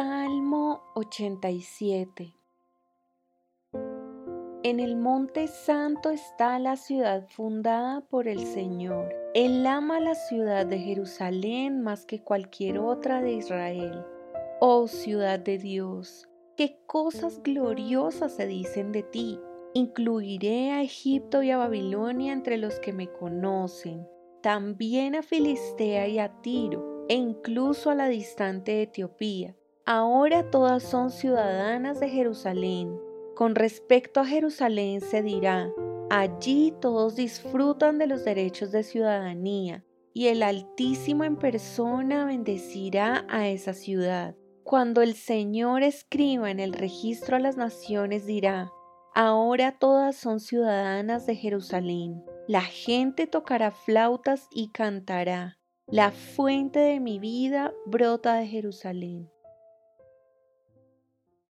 Salmo 87 En el monte santo está la ciudad fundada por el Señor. Él ama la ciudad de Jerusalén más que cualquier otra de Israel. Oh ciudad de Dios, qué cosas gloriosas se dicen de ti. Incluiré a Egipto y a Babilonia entre los que me conocen, también a Filistea y a Tiro e incluso a la distante Etiopía. Ahora todas son ciudadanas de Jerusalén. Con respecto a Jerusalén se dirá, allí todos disfrutan de los derechos de ciudadanía, y el Altísimo en persona bendecirá a esa ciudad. Cuando el Señor escriba en el registro a las naciones dirá, ahora todas son ciudadanas de Jerusalén. La gente tocará flautas y cantará la fuente de mi vida brota de Jerusalén.